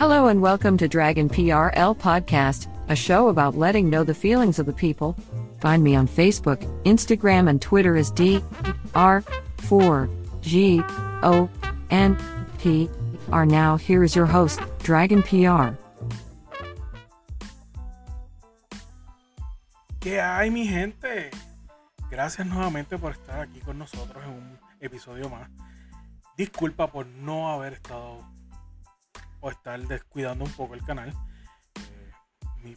Hello and welcome to Dragon PRL Podcast, a show about letting know the feelings of the people. Find me on Facebook, Instagram, and Twitter as D R 4 G O N P R. Now, here is your host, Dragon PR. ¿Qué hay, mi gente? Gracias nuevamente por estar aquí con nosotros en un episodio más. Disculpa por no haber estado o estar descuidando un poco el canal. Eh, mi,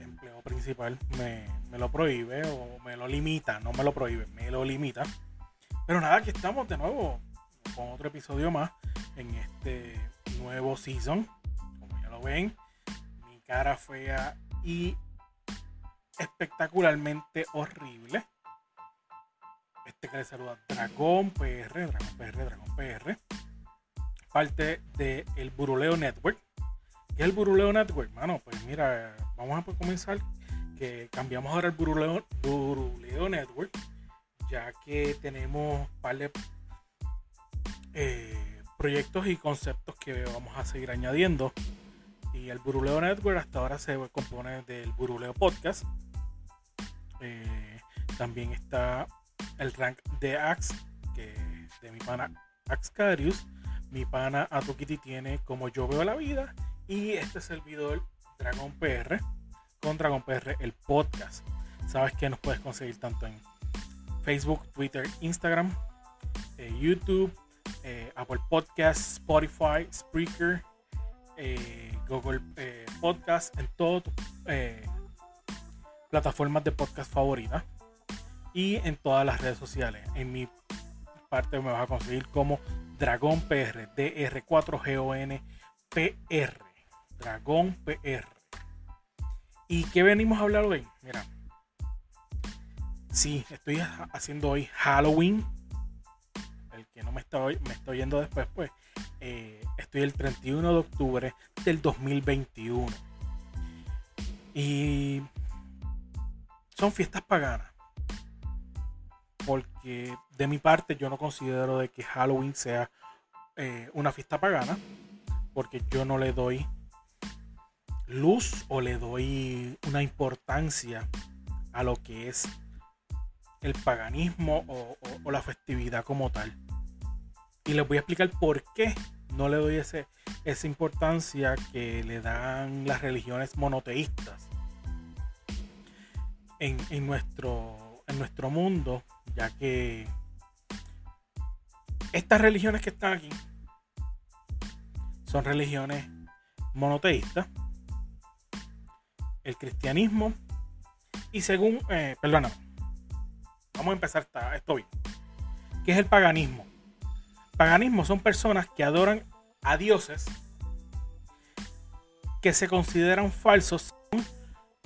empleo principal me, me, lo prohíbe o me lo limita, no me lo prohíbe, me lo limita. Pero nada, aquí estamos de nuevo con otro episodio más en este nuevo season. Como ya lo ven, mi cara fea y espectacularmente horrible. Este que le saluda Dragón PR, Dragón PR, Dragón PR parte del el Buruleo Network. ¿Qué es el Buruleo Network? Mano, pues mira, vamos a comenzar que cambiamos ahora el Buruleo, Buruleo Network, ya que tenemos un par de eh, proyectos y conceptos que vamos a seguir añadiendo. Y el Buruleo Network hasta ahora se compone del Buruleo Podcast. Eh, también está el rank de Axe, que de mi pana Axcarius mi pana Atukiti tiene como yo veo la vida y este servidor Dragon PR con Dragon PR el podcast. Sabes que nos puedes conseguir tanto en Facebook, Twitter, Instagram, eh, YouTube, eh, Apple Podcasts, Spotify, Spreaker, eh, Google Podcast, en todas tus plataformas de podcast favoritas y en todas las redes sociales. En mi parte me vas a conseguir como Dragón PR, DR4GON PR, Dragón PR. ¿Y qué venimos a hablar hoy? Mira, sí, estoy haciendo hoy Halloween. El que no me está, me está oyendo después, pues, eh, estoy el 31 de octubre del 2021. Y son fiestas paganas porque de mi parte yo no considero de que Halloween sea eh, una fiesta pagana, porque yo no le doy luz o le doy una importancia a lo que es el paganismo o, la festividad como tal. Y les voy a explicar por qué no le doy ese, esa importancia que le dan las religiones monoteístas en, en, nuestro, en nuestro mundo ya que estas religiones que están aquí son religiones monoteístas, el cristianismo y según, eh, perdóname, vamos a empezar esto bien. ¿Qué es el paganismo? Paganismo son personas que adoran a dioses que se consideran falsos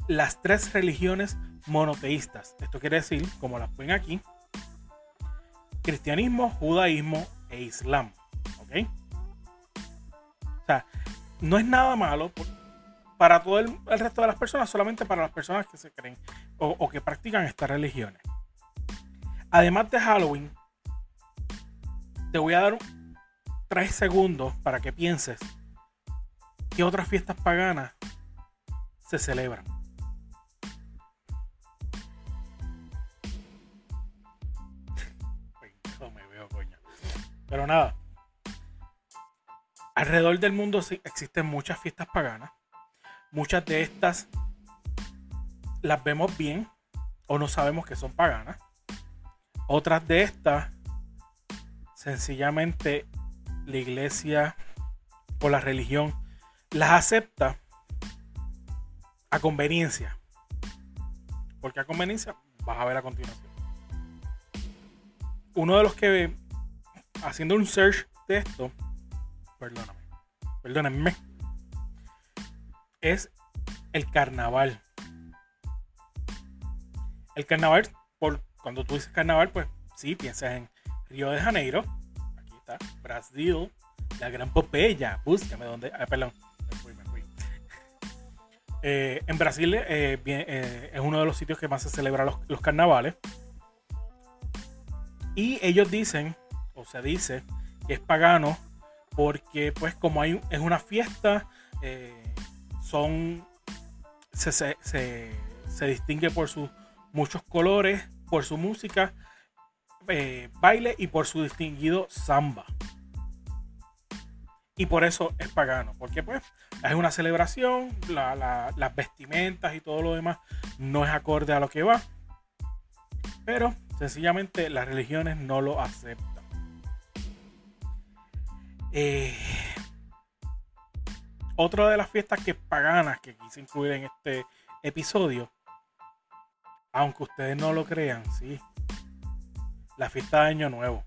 las tres religiones monoteístas. Esto quiere decir, como las ven aquí, cristianismo, judaísmo e islam. ¿Ok? O sea, no es nada malo para todo el, resto de las personas, solamente para las personas que se creen o, o que practican estas religiones. Además de Halloween, te voy a dar tres segundos para que pienses qué otras fiestas paganas se celebran. Pero nada. Alrededor del mundo existen muchas fiestas paganas. Muchas de estas las vemos bien o no sabemos que son paganas. Otras de estas, sencillamente la iglesia o la religión las acepta a conveniencia. Porque a conveniencia vas a ver a continuación. Uno de los que haciendo un search de esto, perdóname, perdónenme, es el carnaval. El carnaval, por cuando tú dices carnaval, pues sí, piensas en Río de Janeiro. Aquí está, Brasil, la gran Popeya. Búscame donde. Ah, perdón, me fui, me fui. Eh, en Brasil eh, eh, es uno de los sitios que más se celebran los, los carnavales. Y ellos dicen, se dice, que es pagano porque pues como hay, es una fiesta, son se, se, se, distingue por sus muchos colores, por su música, baile y por su distinguido samba y por eso es pagano, porque pues es una celebración, las vestimentas y todo lo demás no es acorde a lo que va, pero sencillamente las religiones no lo aceptan. Eh, otra de las fiestas que paganas que quise incluir en este episodio, aunque ustedes no lo crean, sí, la fiesta de Año Nuevo.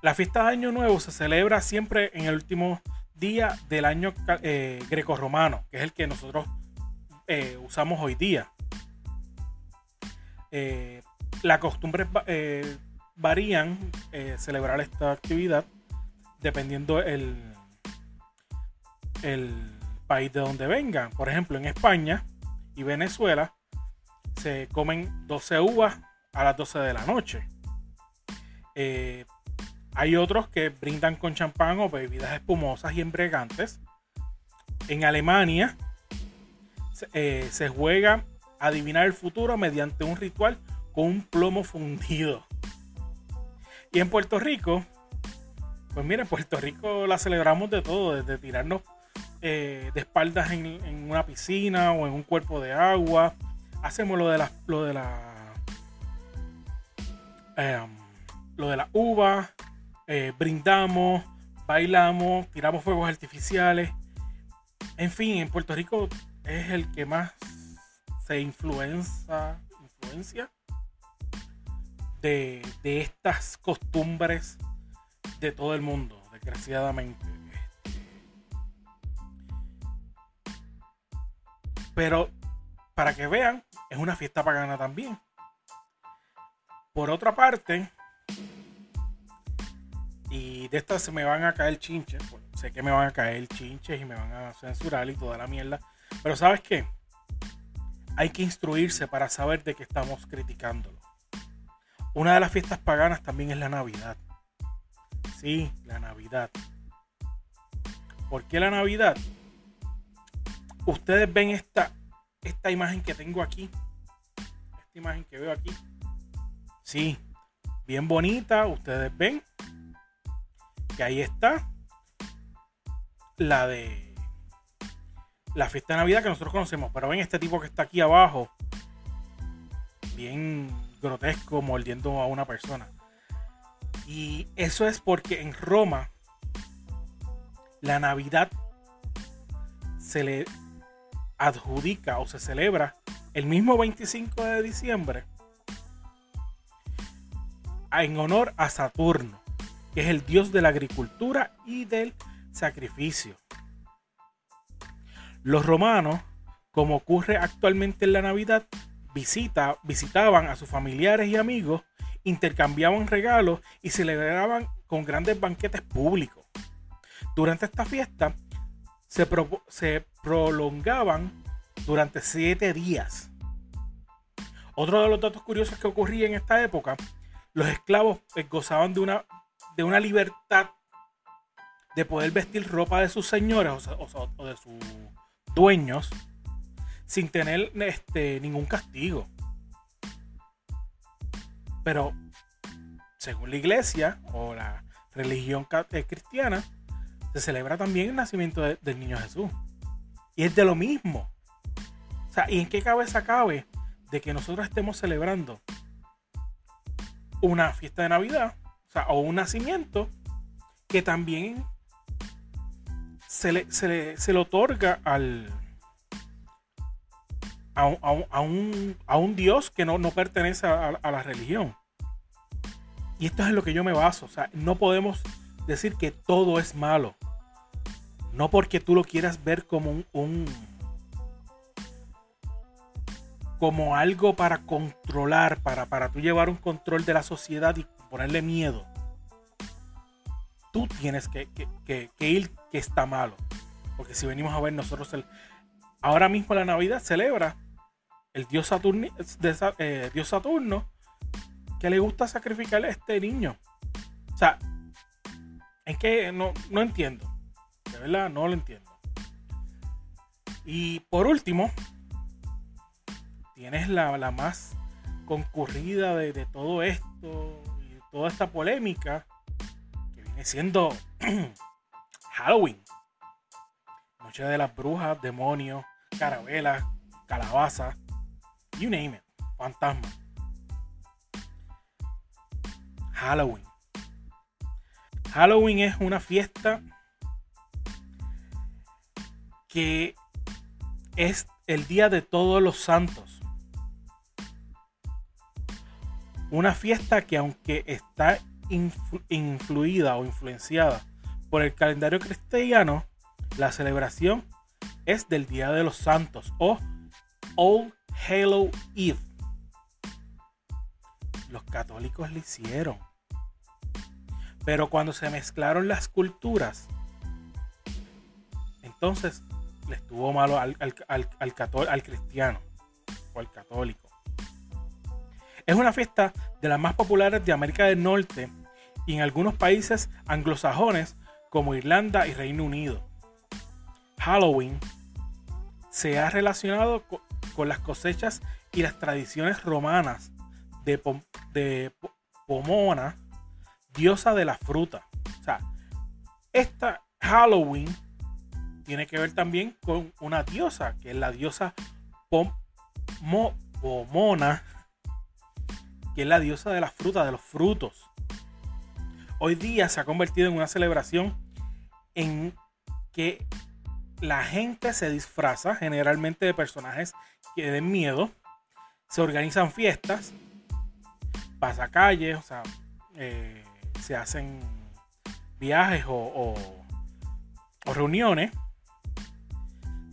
La fiesta de Año Nuevo se celebra siempre en el último día del año eh, grecorromano, que es el que nosotros eh, usamos hoy día. Eh, las costumbres varían celebrar esta actividad dependiendo el, el país de donde vengan. Por ejemplo, en España y Venezuela se comen 12 uvas a las 12 de la noche. Hay otros que brindan con champán o bebidas espumosas y embriagantes. En Alemania eh, se juega a adivinar el futuro mediante un ritual con un plomo fundido. Y en Puerto Rico, pues mira, en Puerto Rico la celebramos de todo, desde tirarnos eh, de espaldas en, una piscina o en un cuerpo de agua. Hacemos lo de la, lo de la, em, lo de la uva, eh, brindamos, bailamos, tiramos fuegos artificiales. En fin, en Puerto Rico es el que más se influencia, influencia de, estas costumbres de todo el mundo, desgraciadamente. Pero para que vean, es una fiesta pagana también. Por otra parte, y de estas se me van a caer chinches. sé que me van a caer chinches y me van a censurar y toda la mierda. Pero ¿sabes qué? Hay que instruirse para saber de qué estamos criticándolo. Una de las fiestas paganas también es la Navidad. Sí, la Navidad. ¿Por qué la Navidad? Ustedes ven esta, esta imagen que tengo aquí. Esta imagen que veo aquí. Sí, bien bonita. Ustedes ven que ahí está la de la fiesta de Navidad que nosotros conocemos. Pero ven este tipo que está aquí abajo, bien grotesco, mordiendo a una persona. Y eso es porque en Roma la Navidad se le adjudica o se celebra el mismo 25 de diciembre en honor a Saturno que es el dios de la agricultura y del sacrificio. Los romanos, como ocurre actualmente en la Navidad, visita, visitaban a sus familiares y amigos, intercambiaban regalos y celebraban con grandes banquetes públicos. Durante esta fiesta se, prolongaban durante siete días. Otro de los datos curiosos que ocurría en esta época, los esclavos eh, gozaban de una, de una libertad de poder vestir ropa de sus señores o, de sus dueños sin tener este, ningún castigo. Pero según la iglesia o la religión eh, cristiana, se celebra también el nacimiento del niño Jesús. Y es de lo mismo. O sea, ¿y en qué cabeza cabe de que nosotros estemos celebrando una fiesta de Navidad o, sea, o un nacimiento que también se le, se le, otorga al, a, un, a, un, Dios que no, no pertenece a, a, la religión. Y esto es en lo que yo me baso. O sea, no podemos decir que todo es malo. No porque tú lo quieras ver como un, como algo para controlar, para, para tú llevar un control de la sociedad y ponerle miedo. Tú tienes que, ir que está malo. Porque si venimos a ver nosotros, el, ahora mismo la Navidad celebra el dios, Saturno, eh, dios Saturno que le gusta sacrificarle a este niño. O sea, es que no, no entiendo. De verdad, no lo entiendo. Y por último, tienes la, más concurrida de, todo esto y toda esta polémica que viene siendo Halloween. Noche de las brujas, demonios, carabelas, calabaza, you name it, fantasma. Halloween. Halloween es una fiesta que es el Día de Todos los Santos. Una fiesta que aunque está influida o influenciada por el calendario cristiano, la celebración es del Día de los Santos o All Halo Eve. Los católicos lo hicieron. Pero cuando se mezclaron las culturas, entonces le estuvo malo al, al, cristiano o al católico. Es una fiesta de las más populares de América del Norte y en algunos países anglosajones como Irlanda y Reino Unido. Halloween se ha relacionado con, las cosechas y las tradiciones romanas de, Pomona, diosa de la fruta. O sea, esta Halloween tiene que ver también con una diosa, que es la diosa Pomona, que es la diosa de las frutas, de los frutos. Hoy día se ha convertido en una celebración en que la gente se disfraza generalmente de personajes que den miedo, se organizan fiestas, pasacalles, o sea, eh, se hacen viajes o reuniones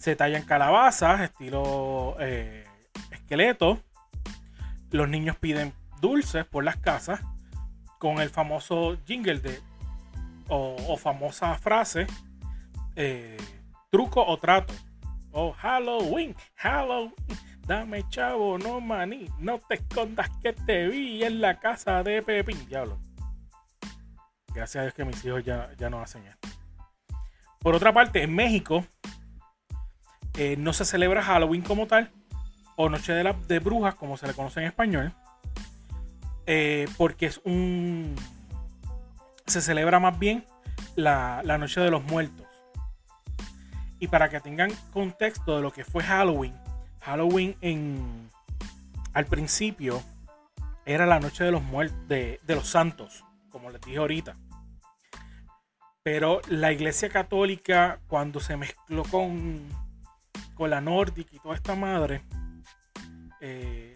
se tallan calabazas, estilo eh, esqueleto. Los niños piden dulces por las casas con el famoso jingle de o, famosa frase eh, truco o trato. O Halloween, Halloween, dame chavo, no maní, no te escondas que te vi en la casa de Pepín. Diablo. Gracias a Dios que mis hijos ya, ya no hacen esto. Por otra parte, en México eh, no se celebra Halloween como tal, o Noche de, la, de Brujas, como se le conoce en español, eh, porque es un. Se celebra más bien la, Noche de los Muertos. Y para que tengan contexto de lo que fue Halloween, Halloween en, al principio era la Noche de los Muertos, de, de los Santos, como les dije ahorita. Pero la Iglesia Católica, cuando se mezcló con con la Nordic y toda esta madre, eh,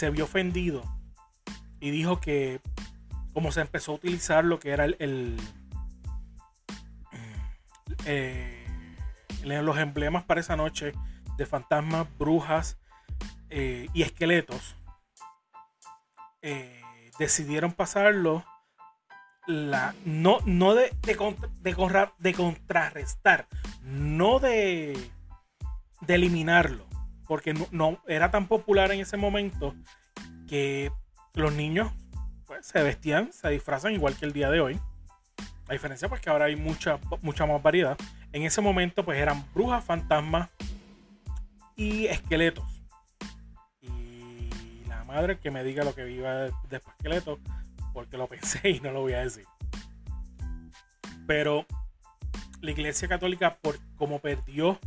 Se vio ofendido y dijo que como se empezó a utilizar lo que era el, eh, los emblemas para esa noche de fantasmas, brujas eh, y esqueletos, eh, decidieron pasarlo la, no, no de, de, de, de contrarrestar, no de, de eliminarlo, porque no, era tan popular en ese momento que los niños pues, se vestían, se disfrazan igual que el día de hoy. La diferencia pues que ahora hay mucha, mucha más variedad. En ese momento pues eran brujas, fantasmas y esqueletos. Y la madre que me diga lo que viva de, de esqueletos, porque lo pensé y no lo voy a decir. Pero la iglesia católica, por como perdió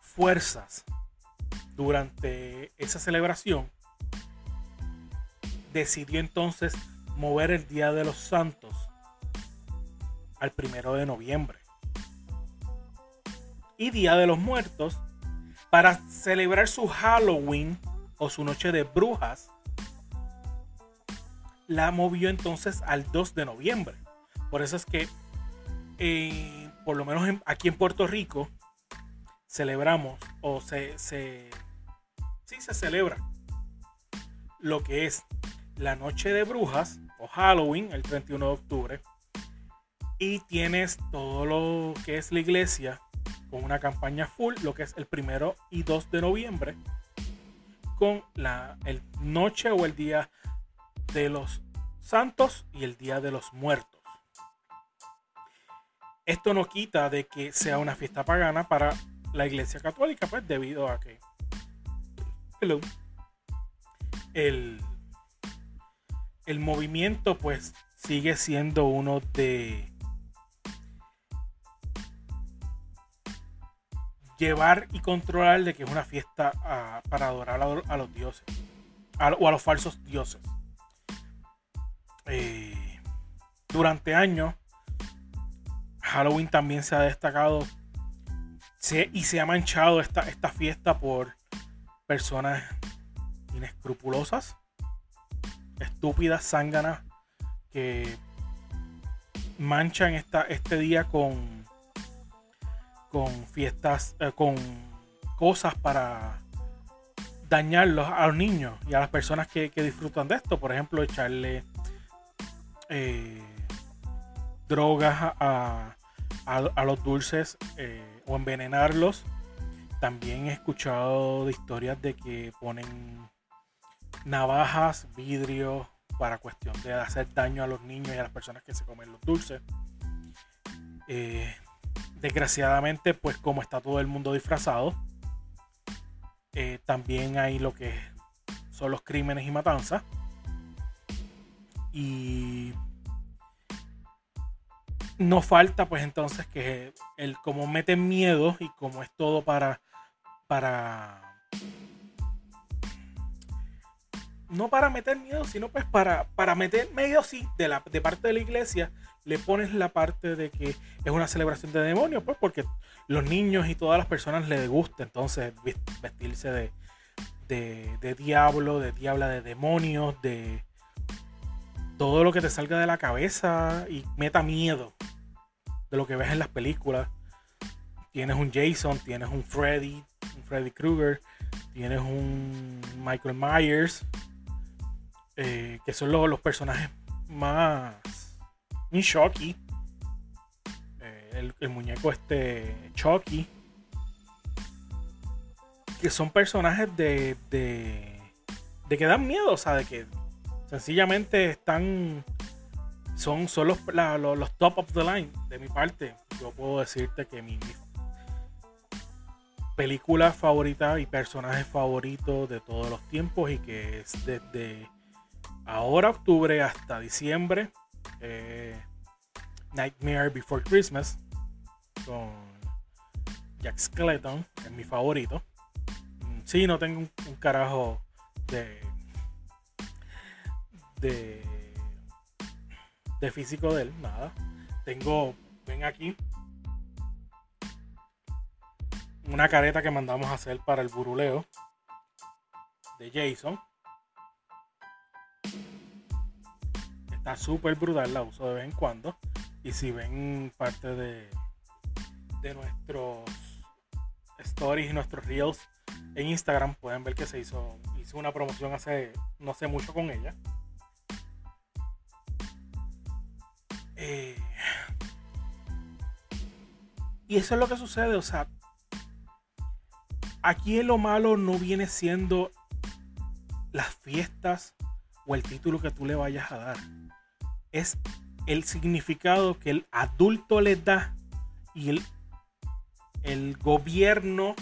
fuerzas durante esa celebración, decidió entonces mover el Día de los Santos al primero de noviembre. Y Día de los Muertos para celebrar su Halloween o su noche de brujas la movió entonces al 2 de noviembre. Por eso es que eh, por lo menos aquí en Puerto Rico celebramos o se, se sí se celebra lo que es la noche de brujas o Halloween el 31 de octubre y tienes todo lo que es la iglesia con una campaña full lo que es el primero y 2 de noviembre con la el noche o el día de los santos y el día de los muertos. Esto no quita de que sea una fiesta pagana para la iglesia católica pues debido a que el, el movimiento pues sigue siendo uno de llevar y controlar de que es una fiesta ah, para adorar a, los dioses o a los falsos dioses. Eh, durante años, Halloween también se ha destacado y se ha manchado esta, esta fiesta por personas inescrupulosas, estúpidas, zánganas, que manchan esta, este día con, con fiestas, eh, con cosas para dañarlos a los niños y a las personas que, disfrutan de esto. Por ejemplo, echarle eh, drogas a, los dulces eh, o envenenarlos también he escuchado historias de que ponen navajas, vidrio, para cuestión de hacer daño a los niños y a las personas que se comen los dulces. Eh, desgraciadamente, pues como está todo el mundo disfrazado, eh, también hay lo que son los crímenes y matanzas. Y no falta pues entonces que el como meten miedo y como es todo para para no para meter miedo, sino pues para, para meter medio sí, de, la, de parte de la iglesia, le pones la parte de que es una celebración de demonios, pues porque los niños y todas las personas les gusta entonces vestirse de, de, de diablo, de diabla, de demonios, de todo lo que te salga de la cabeza y meta miedo de lo que ves en las películas. Tienes un Jason, tienes un Freddy, un Freddy Krueger, tienes un Michael Myers, eh, que son los, los personajes más Chucky. Eh, el, el, muñeco este Chucky. Que son personajes de, de, de que dan miedo, o sea, de que sencillamente están son, son los, los, top of the line de mi parte. Yo puedo decirte que mi, película favorita y personaje favorito de todos los tiempos y que es desde ahora octubre hasta diciembre eh, Nightmare Before Christmas con Jack Skeleton es mi favorito mm, sí no tengo un carajo de de físico de él, nada. Tengo, ven aquí, una careta que mandamos a hacer para el buruleo de Jason. Está súper brutal, la uso de vez en cuando. Y si ven parte de, de nuestros stories y nuestros reels en Instagram, pueden ver que se hizo, hizo una promoción hace no sé mucho con ella. Eh, y eso es lo que sucede, o sea, aquí lo malo no viene siendo las fiestas o el título que tú le vayas a dar. Es el significado que el adulto le da y el, gobierno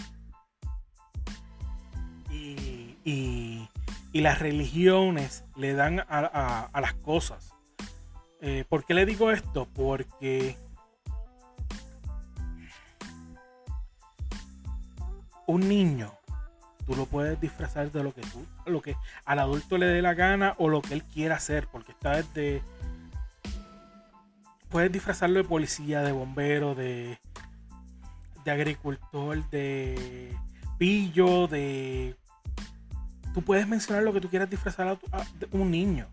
y, las religiones le dan a las cosas. Eh, ¿Por qué le digo esto? Porque un niño, tú lo puedes disfrazar de lo que tú, lo que al adulto le dé la gana o lo que él quiera hacer, porque está desde. Puedes disfrazarlo de policía, de bombero, de, de agricultor, de pillo, de. Tú puedes mencionar lo que tú quieras disfrazar a, tu, a un niño.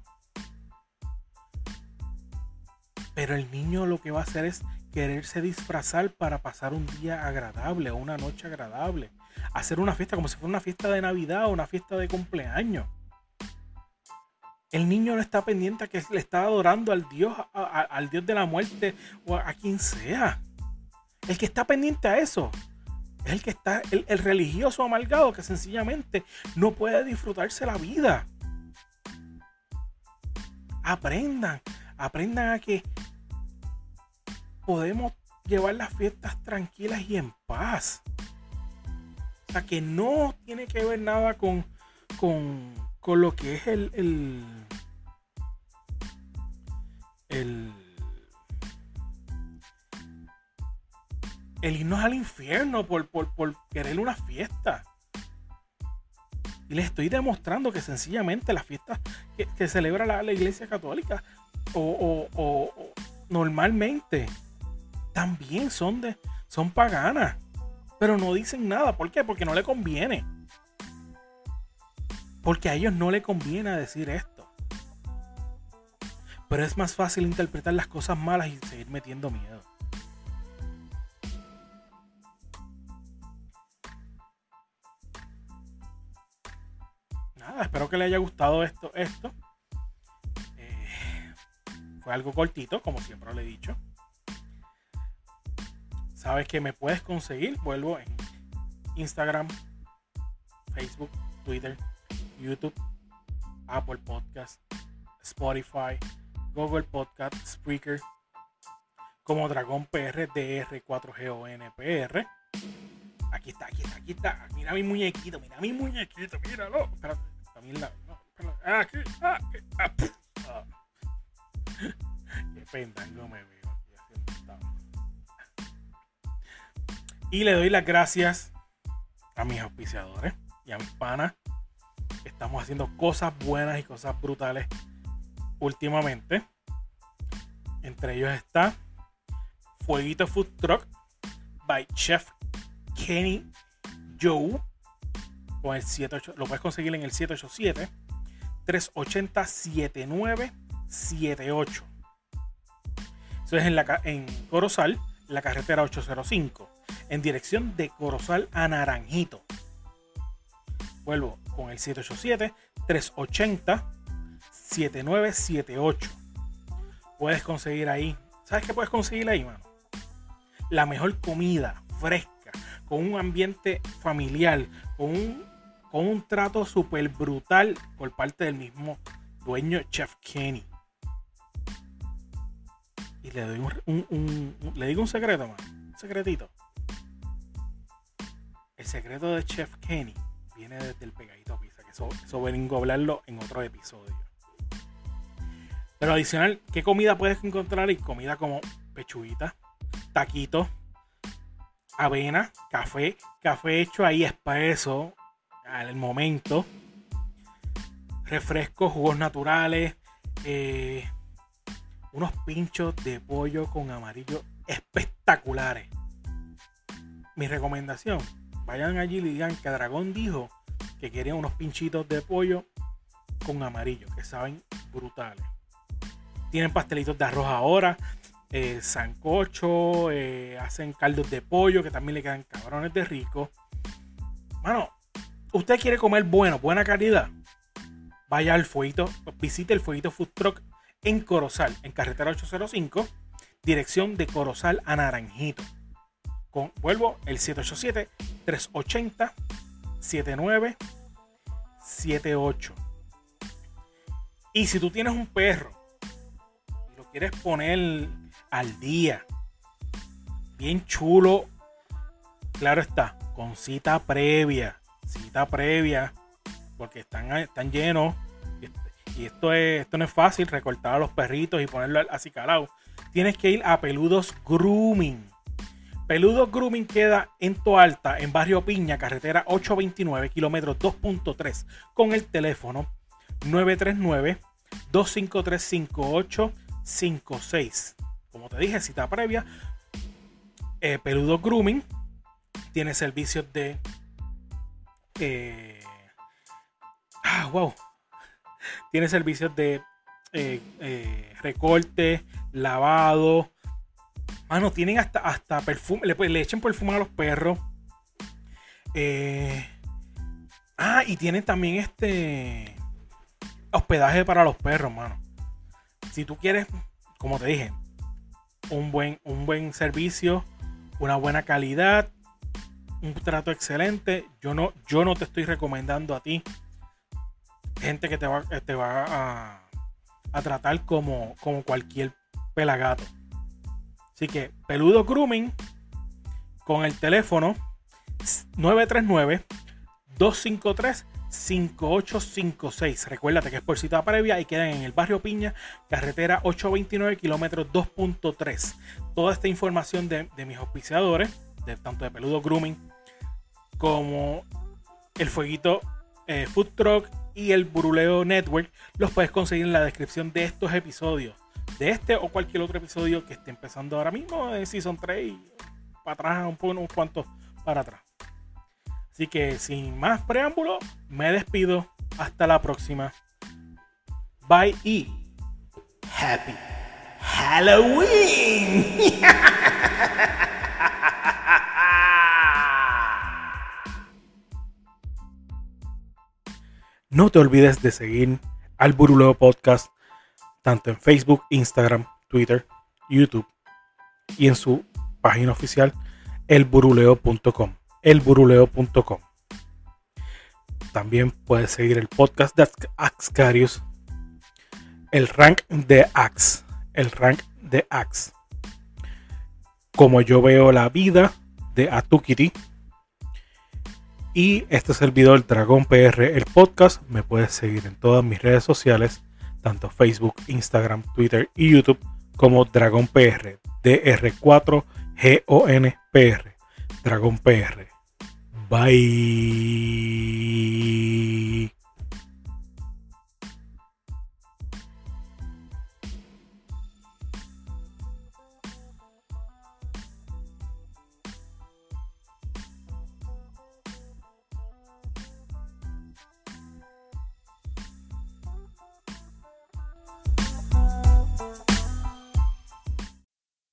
Pero el niño lo que va a hacer es quererse disfrazar para pasar un día agradable o una noche agradable. Hacer una fiesta como si fuera una fiesta de Navidad o una fiesta de cumpleaños. El niño no está pendiente a que le está adorando al Dios, al Dios de la muerte o a, a, quien sea. El que está pendiente a eso es el que está, el, el religioso amargado que sencillamente no puede disfrutarse la vida. Aprendan, aprendan a que podemos llevar las fiestas tranquilas y en paz. O sea, que no tiene que ver nada con, con, con lo que es el, el, el, irnos al infierno por, por, por querer una fiesta. Y les estoy demostrando que sencillamente las fiestas que, que celebra la, la, iglesia católica o, o, o, normalmente también son de son paganas, pero no dicen nada. ¿Por qué? Porque no le conviene. Porque a ellos no le conviene decir esto. Pero es más fácil interpretar las cosas malas y seguir metiendo miedo. Nada, espero que le haya gustado esto. esto. Fue algo cortito, como siempre le he dicho. Sabes que me puedes conseguir, vuelvo en Instagram, Facebook, Twitter, YouTube, Apple Podcast, Spotify, Google Podcast, Spreaker, como Dragón PR, DR4GONPR. Aquí está, aquí está, aquí está. Mira mi muñequito, mira mi muñequito, míralo. Espérate, también la. No, aquí, ah, aquí, ah, ah. Qué pendango me veo. Y le doy las gracias a mis auspiciadores y a mis panas. Estamos haciendo cosas buenas y cosas brutales últimamente. Entre ellos está Fueguito Food Truck by Chef Kenny Joe. Con el 78, lo puedes conseguir en el 787 380 7978. Eso es en, la, en Corozal, la carretera 805 en dirección de Corozal a Naranjito. Vuelvo con el 787-380 7978. Puedes conseguir ahí. ¿Sabes qué puedes conseguir ahí, mano? La mejor comida fresca, con un ambiente familiar, con un, con un trato súper brutal por parte del mismo dueño Chef Kenny. Y le digo un secreto, mano. Un secretito. El secreto de Chef Kenny viene desde el pegadito pizza, que eso, eso vengo a hablarlo en otro episodio. Pero adicional, ¿qué comida puedes encontrar ahí? Comida como pechuguita, taquitos, avena, café, café hecho ahí expreso al momento, refrescos, jugos naturales, eh, unos pinchos de pollo con amarillo espectaculares. Mi recomendación, vayan allí y digan que Dragón dijo que quería unos pinchitos de pollo con amarillo, que saben brutales. Tienen pastelitos de arroz ahora, eh, sancocho, eh, hacen caldos de pollo que también le quedan cabrones de rico. Mano, usted quiere comer bueno, buena calidad. Vaya al fueguito, visite el fueguito Food Truck en Corozal, en carretera 805, dirección de Corozal a Naranjito. Con, vuelvo, el 787-380-7978. Y si tú tienes un perro quieres poner al día, bien chulo, claro está, con cita previa, cita previa, porque están, están llenos. Y esto, es, esto no es fácil, recortar a los perritos y ponerlo así calado. Tienes que ir a Peludos Grooming. Peludos Grooming queda en Toalta, en Barrio Piña, carretera 829, kilómetros 2.3, con el teléfono 939 25358 56. Como te dije, cita previa. Eh, Peludo Grooming tiene servicios de. Eh, ah, wow. Tiene servicios de eh, recorte, lavado. Mano, tienen hasta, hasta perfume. Le, le echen perfume a los perros. ah, y tienen también este hospedaje para los perros, mano si tú quieres, como te dije, un buen, un buen servicio, una buena calidad, un trato excelente, yo no, yo no te estoy recomendando a ti gente que te va, te va a, tratar como, como cualquier pelagato. Así que Peludo Grooming con el teléfono 939 253 5856. Recuérdate que es por cita previa y quedan en el barrio Piña, carretera 829, kilómetros 2.3. Toda esta información de, mis auspiciadores, de, tanto de Peludo Grooming como el Fueguito eh, Food Truck y el Buruleo Network, los puedes conseguir en la descripción de estos episodios. De este o cualquier otro episodio que esté empezando ahora mismo en Season 3 y para atrás, un poco, unos cuantos para atrás. Así que sin más preámbulo, me despido. Hasta la próxima. Bye y Happy Halloween. No te olvides de seguir al Buruleo Podcast tanto en Facebook, Instagram, Twitter, YouTube y en su página oficial elburuleo.com elburuleo.com. También puedes seguir el podcast de Axcarius, el rank de Ax, el rank de Ax. Como yo veo la vida de Atukiri. Y este servidor Dragón PR, el podcast, me puedes seguir en todas mis redes sociales, tanto Facebook, Instagram, Twitter y YouTube, como Dragón PR, DR4GONPR, Dragón PR. Bye.